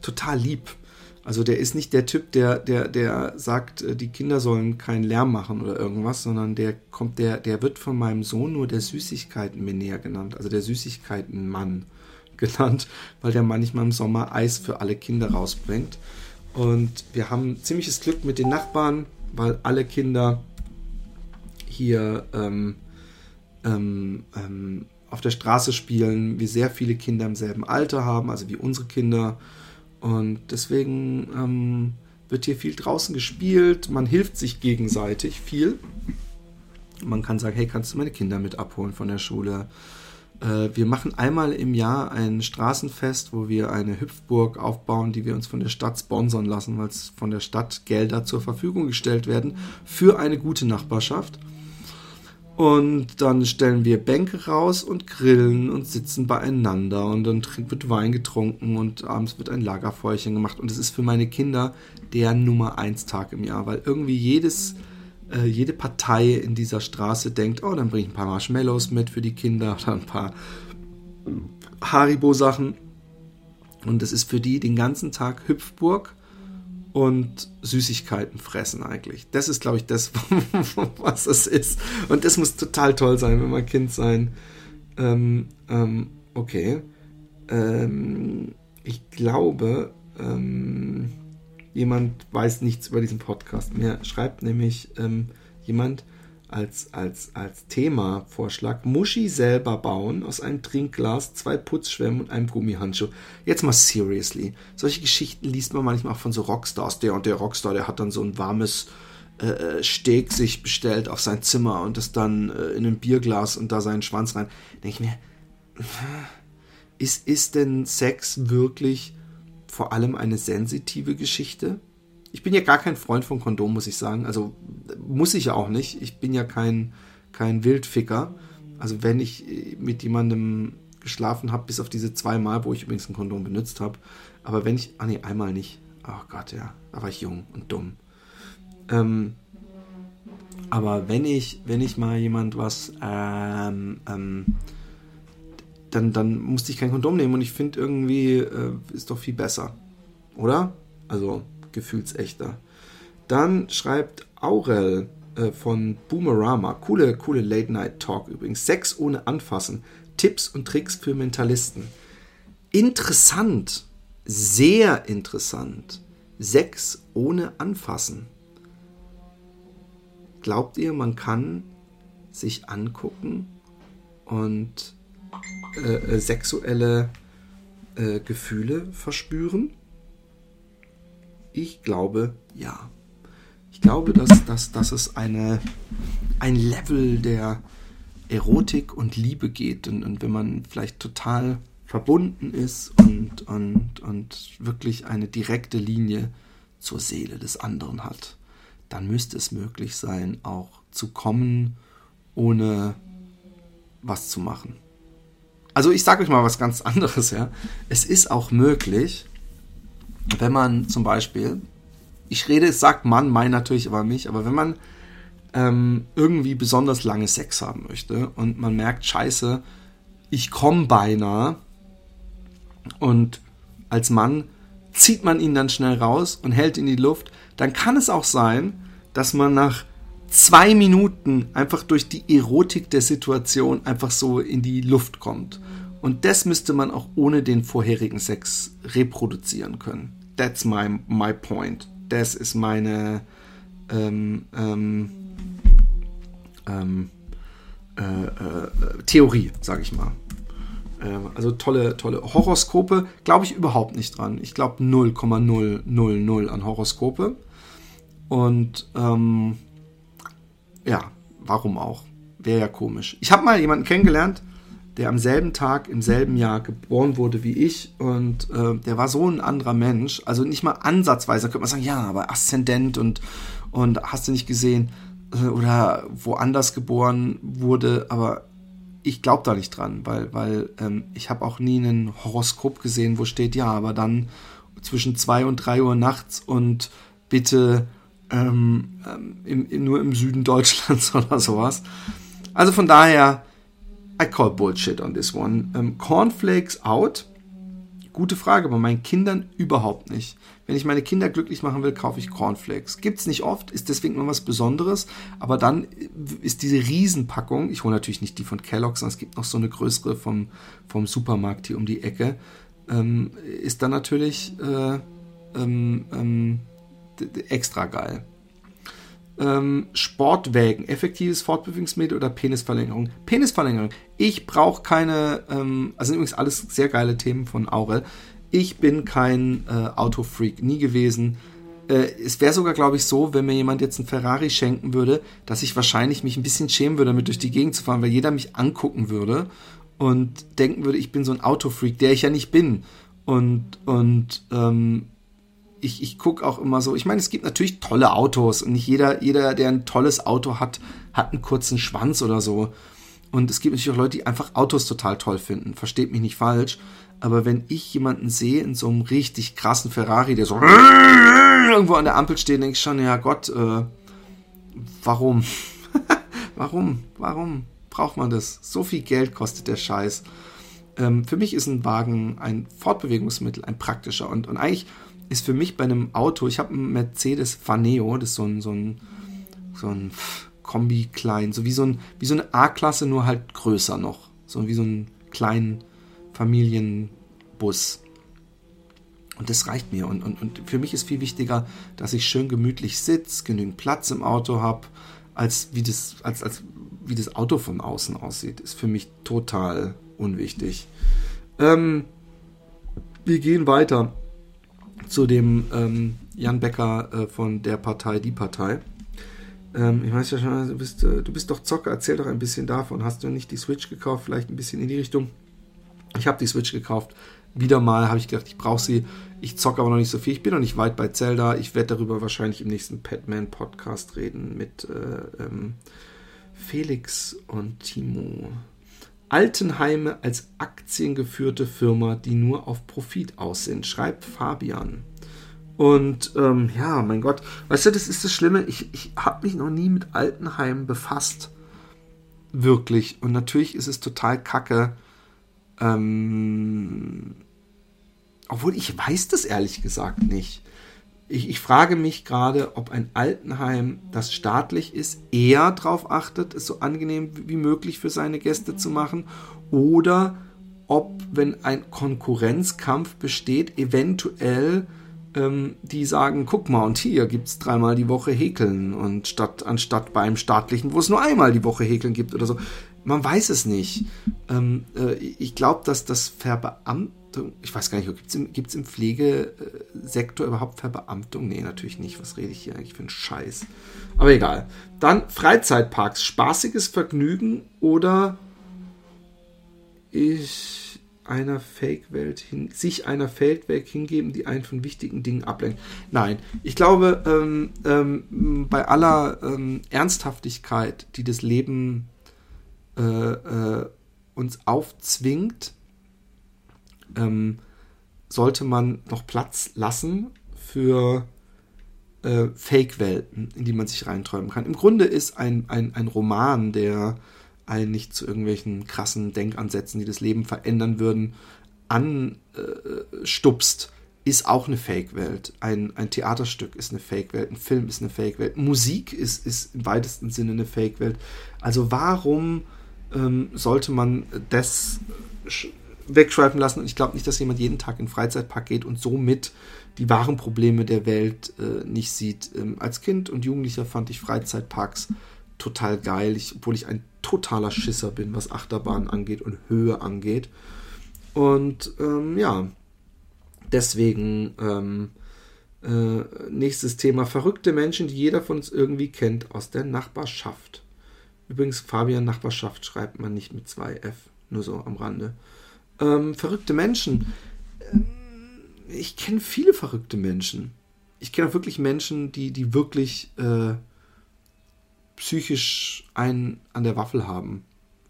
total lieb. Also der ist nicht der Typ, der, der, der sagt, äh, die Kinder sollen keinen Lärm machen oder irgendwas, sondern der kommt, der, der wird von meinem Sohn nur der Süßigkeiten-Menär genannt, also der Süßigkeiten-Mann genannt, weil der manchmal im Sommer Eis für alle Kinder rausbringt. Und wir haben ziemliches Glück mit den Nachbarn, weil alle Kinder hier ähm, ähm, ähm, auf der Straße spielen, wir sehr viele Kinder im selben Alter haben, also wie unsere Kinder und deswegen ähm, wird hier viel draußen gespielt. Man hilft sich gegenseitig viel. Man kann sagen, hey, kannst du meine Kinder mit abholen von der Schule? Äh, wir machen einmal im Jahr ein Straßenfest, wo wir eine Hüpfburg aufbauen, die wir uns von der Stadt sponsern lassen, weil es von der Stadt Gelder zur Verfügung gestellt werden für eine gute Nachbarschaft. Und dann stellen wir Bänke raus und grillen und sitzen beieinander und dann wird Wein getrunken und abends wird ein Lagerfeuerchen gemacht. Und es ist für meine Kinder der Nummer eins Tag im Jahr, weil irgendwie jedes, äh, jede Partei in dieser Straße denkt, oh, dann bringe ich ein paar Marshmallows mit für die Kinder oder ein paar Haribo-Sachen. Und es ist für die den ganzen Tag Hüpfburg und Süßigkeiten fressen eigentlich. Das ist, glaube ich, das, was es ist. Und das muss total toll sein, wenn man Kind sein. Ähm, ähm, okay. Ähm, ich glaube, ähm, jemand weiß nichts über diesen Podcast. Mir schreibt nämlich ähm, jemand, als, als, als Thema-Vorschlag Muschi selber bauen aus einem Trinkglas, zwei Putzschwämmen und einem Gummihandschuh. Jetzt mal seriously. Solche Geschichten liest man manchmal auch von so Rockstars. Der und der Rockstar, der hat dann so ein warmes äh, äh Steak sich bestellt auf sein Zimmer und das dann äh, in ein Bierglas und da seinen Schwanz rein. Denke ich mir, ist, ist denn Sex wirklich vor allem eine sensitive Geschichte. Ich bin ja gar kein Freund von Kondom, muss ich sagen. Also muss ich ja auch nicht. Ich bin ja kein, kein Wildficker. Also wenn ich mit jemandem geschlafen habe, bis auf diese zwei Mal, wo ich übrigens ein Kondom benutzt habe. Aber wenn ich, ah nee, einmal nicht. Oh Gott, ja, da war ich jung und dumm. Ähm, aber wenn ich, wenn ich mal jemand was, ähm, ähm, dann, dann musste ich kein Kondom nehmen und ich finde irgendwie, äh, ist doch viel besser. Oder? Also, gefühlsechter. Dann schreibt Aurel äh, von Boomerama, coole, coole Late-Night-Talk übrigens, Sex ohne Anfassen, Tipps und Tricks für Mentalisten. Interessant, sehr interessant. Sex ohne Anfassen. Glaubt ihr, man kann sich angucken und äh, äh, sexuelle äh, Gefühle verspüren? Ich glaube ja. Ich glaube, dass, dass, dass es eine, ein Level der Erotik und Liebe geht. Und, und wenn man vielleicht total verbunden ist und, und, und wirklich eine direkte Linie zur Seele des anderen hat dann müsste es möglich sein, auch zu kommen, ohne was zu machen. Also ich sage euch mal was ganz anderes, ja. Es ist auch möglich, wenn man zum Beispiel, ich rede, es sagt Mann, mein natürlich aber mich, aber wenn man ähm, irgendwie besonders lange Sex haben möchte und man merkt, scheiße, ich komme beinahe und als Mann zieht man ihn dann schnell raus und hält in die Luft, dann kann es auch sein, dass man nach zwei Minuten einfach durch die Erotik der Situation einfach so in die Luft kommt. Und das müsste man auch ohne den vorherigen Sex reproduzieren können. That's my, my point. Das ist meine ähm, ähm, ähm, äh, äh, Theorie, sage ich mal. Ähm, also tolle, tolle Horoskope. Glaube ich überhaupt nicht dran. Ich glaube 0,000 an Horoskope. Und ähm, ja, warum auch? Wäre ja komisch. Ich habe mal jemanden kennengelernt, der am selben Tag, im selben Jahr geboren wurde wie ich und äh, der war so ein anderer Mensch. Also nicht mal ansatzweise, könnte man sagen, ja, aber Aszendent und, und hast du nicht gesehen äh, oder woanders geboren wurde, aber ich glaube da nicht dran, weil, weil ähm, ich habe auch nie ein Horoskop gesehen, wo steht, ja, aber dann zwischen zwei und drei Uhr nachts und bitte ähm, ähm, im, im, nur im Süden Deutschlands oder sowas. Also von daher, I call Bullshit on this one. Ähm, Cornflakes out. Gute Frage, bei meinen Kindern überhaupt nicht. Wenn ich meine Kinder glücklich machen will, kaufe ich Cornflakes. Gibt es nicht oft, ist deswegen immer was Besonderes. Aber dann ist diese Riesenpackung, ich hole natürlich nicht die von Kellogg's, sondern es gibt noch so eine größere vom, vom Supermarkt hier um die Ecke, ähm, ist dann natürlich äh, ähm, ähm extra geil. Ähm, Sportwägen, effektives Fortbewegungsmittel oder Penisverlängerung? Penisverlängerung. Ich brauche keine, ähm, also übrigens alles sehr geile Themen von Aurel. Ich bin kein äh, Autofreak, nie gewesen. Äh, es wäre sogar, glaube ich, so, wenn mir jemand jetzt einen Ferrari schenken würde, dass ich wahrscheinlich mich ein bisschen schämen würde, damit durch die Gegend zu fahren, weil jeder mich angucken würde und denken würde, ich bin so ein Autofreak, der ich ja nicht bin. Und, und ähm, ich, ich gucke auch immer so, ich meine, es gibt natürlich tolle Autos und nicht jeder, jeder, der ein tolles Auto hat, hat einen kurzen Schwanz oder so. Und es gibt natürlich auch Leute, die einfach Autos total toll finden. Versteht mich nicht falsch. Aber wenn ich jemanden sehe in so einem richtig krassen Ferrari, der so irgendwo an der Ampel steht, denke ich schon, ja Gott, äh, warum? warum? Warum braucht man das? So viel Geld kostet der Scheiß. Ähm, für mich ist ein Wagen ein Fortbewegungsmittel, ein praktischer. Und, und eigentlich ist für mich bei einem Auto, ich habe einen Mercedes Vaneo, das ist so ein, so ein, so ein Kombi klein, so wie so, ein, wie so eine A-Klasse, nur halt größer noch. So wie so ein kleinen Familienbus. Und das reicht mir. Und, und, und für mich ist viel wichtiger, dass ich schön gemütlich sitze, genügend Platz im Auto habe, als wie das, als, als wie das Auto von außen aussieht. Ist für mich total unwichtig. Ähm, wir gehen weiter zu dem ähm, Jan Becker äh, von der Partei, die Partei. Ähm, ich weiß ja schon, du bist, äh, du bist doch Zocker, erzähl doch ein bisschen davon. Hast du nicht die Switch gekauft? Vielleicht ein bisschen in die Richtung. Ich habe die Switch gekauft. wieder mal habe ich gedacht, ich brauche sie. Ich zocke aber noch nicht so viel. Ich bin noch nicht weit bei Zelda. Ich werde darüber wahrscheinlich im nächsten Padman-Podcast reden mit äh, ähm, Felix und Timo. Altenheime als aktiengeführte Firma, die nur auf Profit aus sind, schreibt Fabian. Und ähm, ja, mein Gott, weißt du, das ist das Schlimme. Ich, ich habe mich noch nie mit Altenheimen befasst. Wirklich. Und natürlich ist es total kacke. Ähm, obwohl ich weiß das ehrlich gesagt nicht. Ich, ich frage mich gerade, ob ein Altenheim, das staatlich ist, eher darauf achtet, es so angenehm wie möglich für seine Gäste zu machen. Oder ob, wenn ein Konkurrenzkampf besteht, eventuell ähm, die sagen, guck mal, und hier gibt es dreimal die Woche Häkeln und statt, anstatt beim staatlichen, wo es nur einmal die Woche Häkeln gibt oder so. Man weiß es nicht. Ähm, äh, ich glaube, dass das Verbeamtung, ich weiß gar nicht, gibt es im, im Pflegesektor überhaupt Verbeamtung? Nee, natürlich nicht. Was rede ich hier eigentlich für einen Scheiß? Aber egal. Dann Freizeitparks, spaßiges Vergnügen oder ich einer Fake-Welt hin, sich einer Fake-Welt hingeben, die einen von wichtigen Dingen ablenkt. Nein, ich glaube, ähm, ähm, bei aller ähm, Ernsthaftigkeit, die das Leben äh, äh, uns aufzwingt, ähm, sollte man noch Platz lassen für äh, Fake-Welten, in die man sich reinträumen kann. Im Grunde ist ein, ein, ein Roman, der einen nicht zu irgendwelchen krassen Denkansätzen, die das Leben verändern würden, anstupst, ist auch eine Fake-Welt. Ein, ein Theaterstück ist eine Fake-Welt, ein Film ist eine Fake-Welt, Musik ist, ist im weitesten Sinne eine Fake-Welt. Also warum ähm, sollte man das wegschweifen lassen? Und ich glaube nicht, dass jemand jeden Tag in den Freizeitpark geht und somit die wahren Probleme der Welt äh, nicht sieht. Ähm, als Kind und Jugendlicher fand ich Freizeitparks total geil, ich, obwohl ich ein totaler Schisser bin, was Achterbahnen angeht und Höhe angeht. Und ähm, ja, deswegen ähm, äh, nächstes Thema: verrückte Menschen, die jeder von uns irgendwie kennt aus der Nachbarschaft. Übrigens, Fabian Nachbarschaft schreibt man nicht mit zwei F, nur so am Rande. Ähm, verrückte Menschen. Ähm, ich kenne viele verrückte Menschen. Ich kenne auch wirklich Menschen, die, die wirklich äh, psychisch einen an der Waffel haben.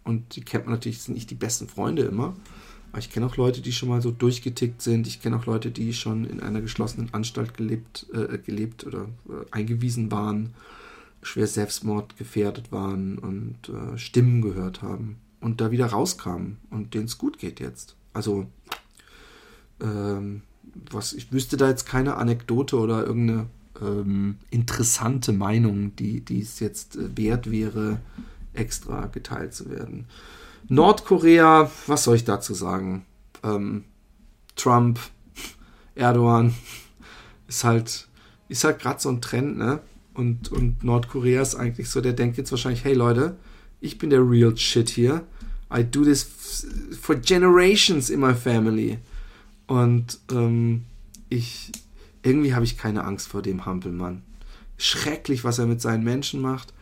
Und die kennt man natürlich, sind nicht die besten Freunde immer. Aber ich kenne auch Leute, die schon mal so durchgetickt sind. Ich kenne auch Leute, die schon in einer geschlossenen Anstalt gelebt, äh, gelebt oder äh, eingewiesen waren, schwer selbstmordgefährdet waren und äh, Stimmen gehört haben und da wieder rauskamen und denen es gut geht jetzt. Also, ähm, was, ich wüsste da jetzt keine Anekdote oder irgendeine ähm, interessante Meinung, die, es jetzt äh, wert wäre, extra geteilt zu werden. Nordkorea, was soll ich dazu sagen? Ähm, Trump, Erdogan ist halt, ist halt gerade so ein Trend, ne? Und, und Nordkorea ist eigentlich so, der denkt jetzt wahrscheinlich, hey Leute, ich bin der real shit hier. I do this for generations in my family. Und ähm, ich, irgendwie habe ich keine Angst vor dem Hampelmann. Schrecklich, was er mit seinen Menschen macht.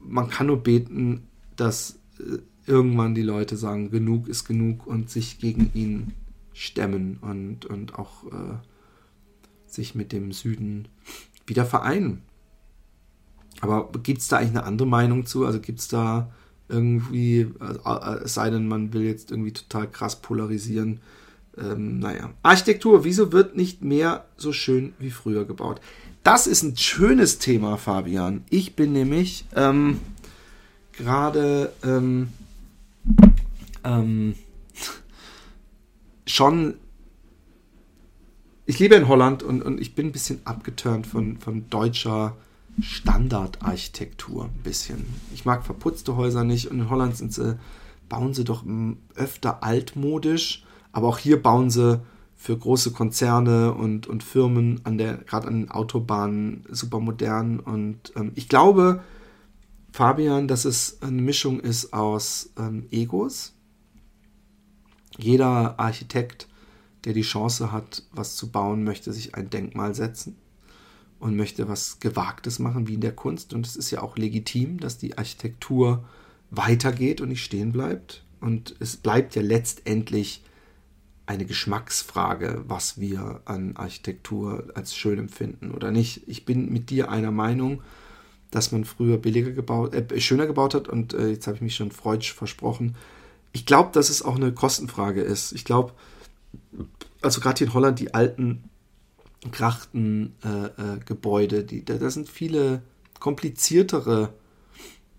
Man kann nur beten, dass äh, irgendwann die Leute sagen, genug ist genug und sich gegen ihn stemmen und, und auch äh, sich mit dem Süden wieder vereinen. Aber gibt es da eigentlich eine andere Meinung zu? Also gibt es da irgendwie, äh, es sei denn, man will jetzt irgendwie total krass polarisieren, ähm, naja. Architektur, wieso wird nicht mehr so schön wie früher gebaut? Das ist ein schönes Thema, Fabian. Ich bin nämlich ähm, gerade ähm, ähm, schon. Ich lebe in Holland und, und ich bin ein bisschen abgeturnt von, von deutscher Standardarchitektur. Ein bisschen. Ich mag verputzte Häuser nicht und in Holland sie, bauen sie doch öfter altmodisch aber auch hier bauen sie für große Konzerne und, und Firmen an der, gerade an den Autobahnen super modern. Und ähm, ich glaube, Fabian, dass es eine Mischung ist aus ähm, Egos. Jeder Architekt, der die Chance hat, was zu bauen, möchte sich ein Denkmal setzen und möchte was Gewagtes machen, wie in der Kunst. Und es ist ja auch legitim, dass die Architektur weitergeht und nicht stehen bleibt. Und es bleibt ja letztendlich eine Geschmacksfrage, was wir an Architektur als schön empfinden oder nicht. Ich bin mit dir einer Meinung, dass man früher billiger gebaut, äh, schöner gebaut hat und äh, jetzt habe ich mich schon freudsch versprochen. Ich glaube, dass es auch eine Kostenfrage ist. Ich glaube, also gerade hier in Holland, die alten Krachtengebäude, äh, äh, da, da sind viele kompliziertere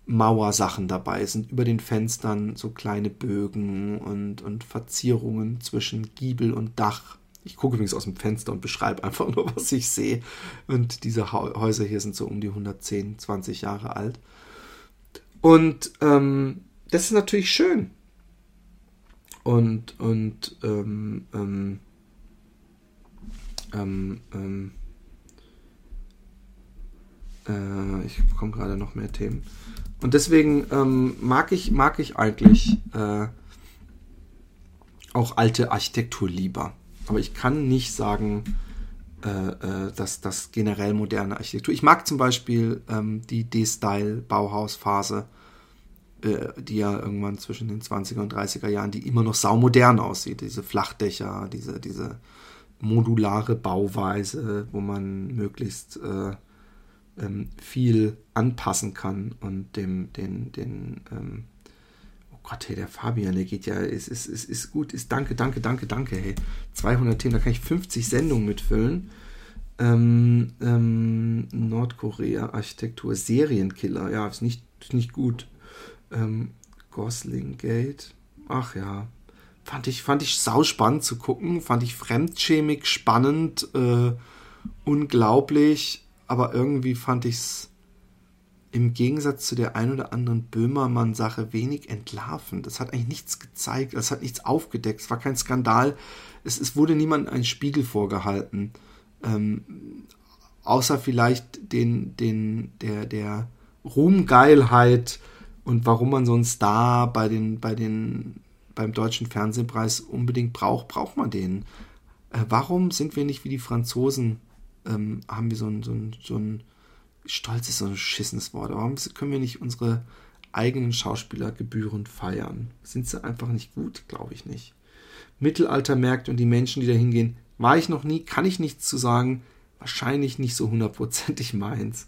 Mauersachen dabei. Es sind über den Fenstern so kleine Bögen und, und Verzierungen zwischen Giebel und Dach. Ich gucke übrigens aus dem Fenster und beschreibe einfach nur, was ich sehe. Und diese Häuser hier sind so um die 110, 20 Jahre alt. Und ähm, das ist natürlich schön. Und, und ähm, ähm, ähm, ähm äh, ich bekomme gerade noch mehr Themen. Und deswegen ähm, mag, ich, mag ich eigentlich äh, auch alte Architektur lieber. Aber ich kann nicht sagen, äh, äh, dass das generell moderne Architektur. Ich mag zum Beispiel ähm, die D-Style-Bauhausphase, äh, die ja irgendwann zwischen den 20er und 30er Jahren, die immer noch saumodern aussieht. Diese Flachdächer, diese, diese modulare Bauweise, wo man möglichst äh, ähm, viel anpassen kann und dem, den, den, ähm, oh Gott, hey, der Fabian, der geht ja, ist, ist, ist, ist gut, ist danke, danke, danke, danke, hey. 200 Themen, da kann ich 50 Sendungen mitfüllen. Ähm, ähm, Nordkorea, Architektur, Serienkiller, ja, ist nicht, ist nicht gut. Ähm, Gosling Gate, ach ja, fand ich, fand ich sauspannend zu gucken, fand ich fremdschämig spannend, äh, unglaublich aber irgendwie fand ich es im Gegensatz zu der ein oder anderen Böhmermann-Sache wenig entlarvend. Das hat eigentlich nichts gezeigt, es hat nichts aufgedeckt, es war kein Skandal, es, es wurde niemandem ein Spiegel vorgehalten. Ähm, außer vielleicht den, den, der, der Ruhmgeilheit und warum man so einen Star bei den, bei den, beim deutschen Fernsehpreis unbedingt braucht, braucht man den. Äh, warum sind wir nicht wie die Franzosen ähm, haben wir so ein, so ein, so ein Stolz ist so ein schissenes Wort. Warum können wir nicht unsere eigenen Schauspieler gebührend feiern? Sind sie einfach nicht gut? Glaube ich nicht. Mittelaltermärkte und die Menschen, die da hingehen, war ich noch nie, kann ich nichts zu sagen. Wahrscheinlich nicht so hundertprozentig meins.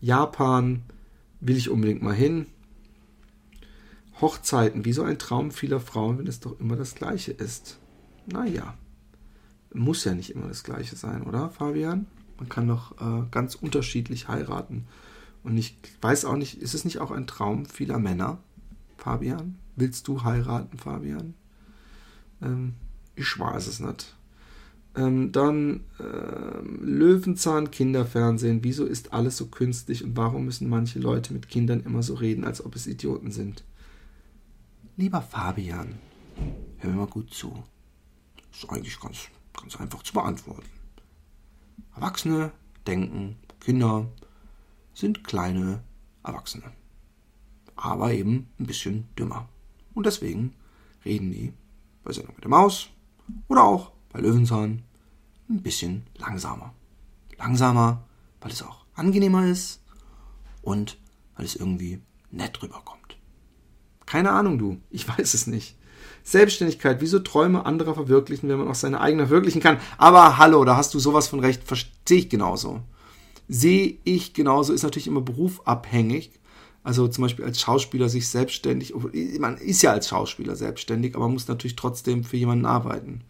Japan will ich unbedingt mal hin. Hochzeiten, wie so ein Traum vieler Frauen, wenn es doch immer das Gleiche ist. Naja muss ja nicht immer das Gleiche sein, oder, Fabian? Man kann doch äh, ganz unterschiedlich heiraten. Und ich weiß auch nicht, ist es nicht auch ein Traum vieler Männer, Fabian? Willst du heiraten, Fabian? Ähm, ich weiß es nicht. Ähm, dann ähm, Löwenzahn Kinderfernsehen. Wieso ist alles so künstlich und warum müssen manche Leute mit Kindern immer so reden, als ob es Idioten sind? Lieber Fabian, hör mir mal gut zu. Ist eigentlich ganz Ganz einfach zu beantworten. Erwachsene denken, Kinder sind kleine Erwachsene. Aber eben ein bisschen dümmer. Und deswegen reden die bei Sendung mit der Maus oder auch bei Löwenzahn ein bisschen langsamer. Langsamer, weil es auch angenehmer ist und weil es irgendwie nett rüberkommt. Keine Ahnung, du. Ich weiß es nicht. Selbstständigkeit, wieso Träume anderer verwirklichen, wenn man auch seine eigene verwirklichen kann. Aber hallo, da hast du sowas von recht, verstehe ich genauso. Sehe ich genauso, ist natürlich immer berufabhängig. Also zum Beispiel als Schauspieler sich selbstständig, man ist ja als Schauspieler selbstständig, aber muss natürlich trotzdem für jemanden arbeiten.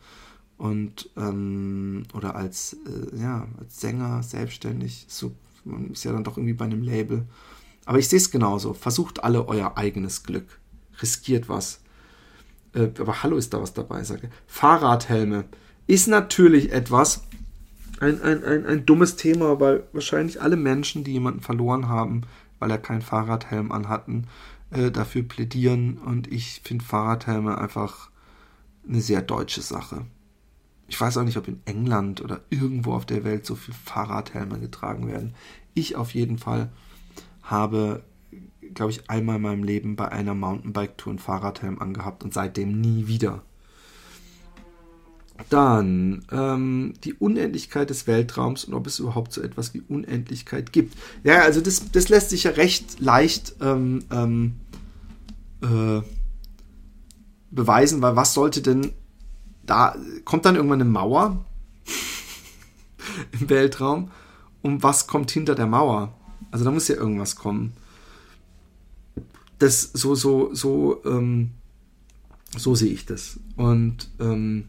Und ähm, oder als, äh, ja, als Sänger selbstständig, so, man ist ja dann doch irgendwie bei einem Label. Aber ich sehe es genauso. Versucht alle euer eigenes Glück. Riskiert was. Äh, aber hallo ist da was dabei, sage Fahrradhelme ist natürlich etwas, ein, ein, ein, ein dummes Thema, weil wahrscheinlich alle Menschen, die jemanden verloren haben, weil er keinen Fahrradhelm anhatten, äh, dafür plädieren. Und ich finde Fahrradhelme einfach eine sehr deutsche Sache. Ich weiß auch nicht, ob in England oder irgendwo auf der Welt so viele Fahrradhelme getragen werden. Ich auf jeden Fall habe glaube ich, einmal in meinem Leben bei einer Mountainbike-Tour einen Fahrradhelm angehabt und seitdem nie wieder. Dann ähm, die Unendlichkeit des Weltraums und ob es überhaupt so etwas wie Unendlichkeit gibt. Ja, also das, das lässt sich ja recht leicht ähm, ähm, äh, beweisen, weil was sollte denn da kommt dann irgendwann eine Mauer im Weltraum. Und was kommt hinter der Mauer? Also da muss ja irgendwas kommen. Das so, so, so, ähm, so sehe ich das. Und ähm,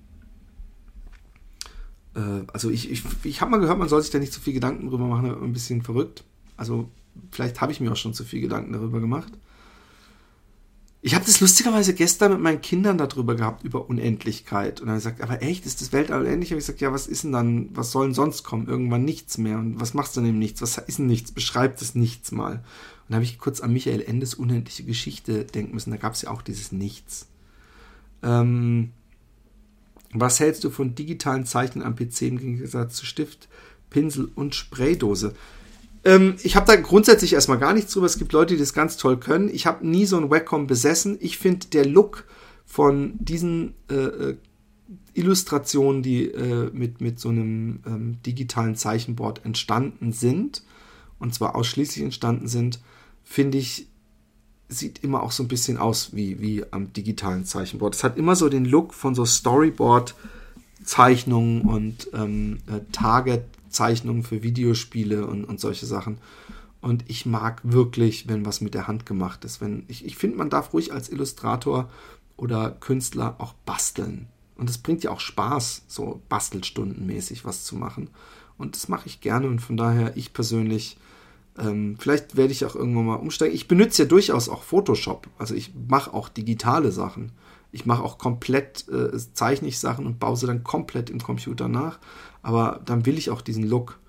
äh, also ich, ich, ich habe mal gehört, man soll sich da nicht zu viel Gedanken drüber machen, ein bisschen verrückt. Also vielleicht habe ich mir auch schon zu viel Gedanken darüber gemacht. Ich habe das lustigerweise gestern mit meinen Kindern darüber gehabt, über Unendlichkeit. Und dann gesagt, aber echt, ist das Weltall unendlich? Habe ich gesagt, ja, was ist denn dann, was soll denn sonst kommen? Irgendwann nichts mehr. Und was machst du denn im Nichts? Was ist denn nichts? Beschreib das Nichts mal. Und da habe ich kurz an Michael Endes Unendliche Geschichte denken müssen. Da gab es ja auch dieses Nichts. Ähm, was hältst du von digitalen Zeichnen am PC im Gegensatz zu Stift, Pinsel und Spraydose? Ähm, ich habe da grundsätzlich erstmal gar nichts drüber. Es gibt Leute, die das ganz toll können. Ich habe nie so ein Wacom besessen. Ich finde der Look von diesen äh, äh, Illustrationen, die äh, mit, mit so einem ähm, digitalen Zeichenboard entstanden sind, und zwar ausschließlich entstanden sind, finde ich, sieht immer auch so ein bisschen aus wie, wie am digitalen Zeichenboard. Es hat immer so den Look von so Storyboard-Zeichnungen und ähm, äh, Target Zeichnungen für Videospiele und, und solche Sachen. Und ich mag wirklich, wenn was mit der Hand gemacht ist. Wenn, ich ich finde, man darf ruhig als Illustrator oder Künstler auch basteln. Und es bringt ja auch Spaß, so Bastelstundenmäßig was zu machen. Und das mache ich gerne und von daher, ich persönlich, ähm, vielleicht werde ich auch irgendwann mal umsteigen. Ich benutze ja durchaus auch Photoshop. Also ich mache auch digitale Sachen. Ich mache auch komplett, äh, zeichne ich Sachen und baue sie dann komplett im Computer nach aber dann will ich auch diesen Look.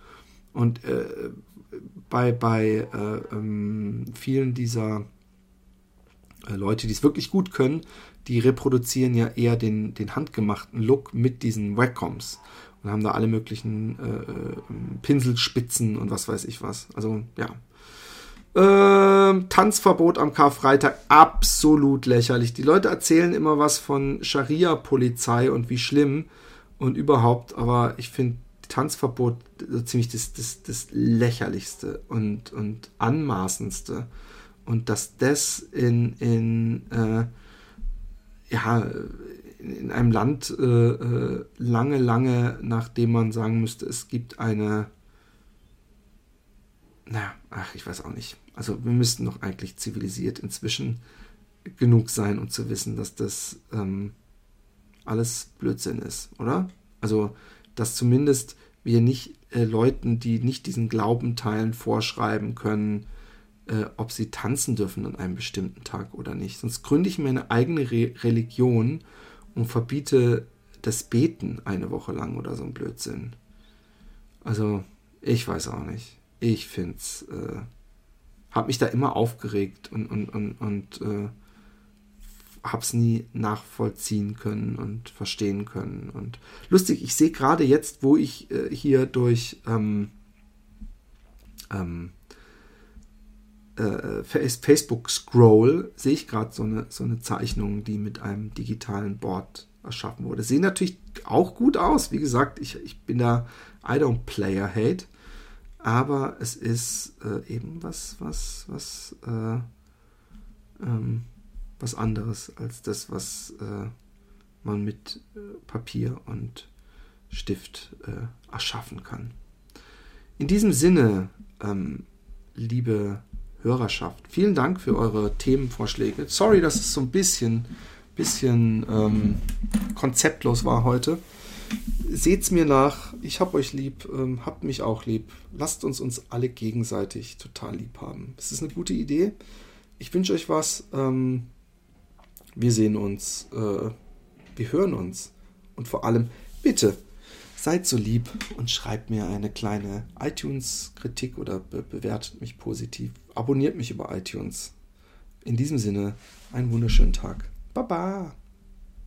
Und äh, bei, bei äh, ähm, vielen dieser äh, Leute, die es wirklich gut können, die reproduzieren ja eher den, den handgemachten Look mit diesen Waccoms und haben da alle möglichen äh, äh, Pinselspitzen und was weiß ich was. Also ja. Ähm, Tanzverbot am Karfreitag, absolut lächerlich. Die Leute erzählen immer was von Scharia-Polizei und wie schlimm und überhaupt, aber ich finde Tanzverbot so ziemlich das, das, das lächerlichste und, und anmaßendste. Und dass das in, in, äh, ja, in einem Land äh, äh, lange, lange, nachdem man sagen müsste, es gibt eine, naja, ach, ich weiß auch nicht. Also wir müssten doch eigentlich zivilisiert inzwischen genug sein, um zu wissen, dass das ähm, alles Blödsinn ist, oder? Also, dass zumindest wir nicht äh, Leuten, die nicht diesen Glauben teilen, vorschreiben können, äh, ob sie tanzen dürfen an einem bestimmten Tag oder nicht. Sonst gründe ich mir eine eigene Re Religion und verbiete das Beten eine Woche lang oder so ein Blödsinn. Also, ich weiß auch nicht. Ich finde es, äh, habe mich da immer aufgeregt und, und, und, und äh, habe es nie nachvollziehen können und verstehen können. Und lustig, ich sehe gerade jetzt, wo ich äh, hier durch ähm, ähm, äh, Facebook scroll, sehe ich gerade so eine, so eine Zeichnung, die mit einem digitalen Board erschaffen wurde. Sehen natürlich auch gut aus. Wie gesagt, ich, ich bin da, I don't player hate. Aber es ist äh, eben was, was, was, äh, ähm, was anderes als das, was äh, man mit äh, Papier und Stift äh, erschaffen kann. In diesem Sinne, ähm, liebe Hörerschaft, vielen Dank für eure Themenvorschläge. Sorry, dass es so ein bisschen, bisschen ähm, konzeptlos war heute. Seht's mir nach. Ich hab euch lieb. Ähm, habt mich auch lieb. Lasst uns uns alle gegenseitig total lieb haben. Es ist eine gute Idee. Ich wünsche euch was. Ähm, wir sehen uns, äh, wir hören uns. Und vor allem, bitte, seid so lieb und schreibt mir eine kleine iTunes-Kritik oder be bewertet mich positiv. Abonniert mich über iTunes. In diesem Sinne, einen wunderschönen Tag. Baba!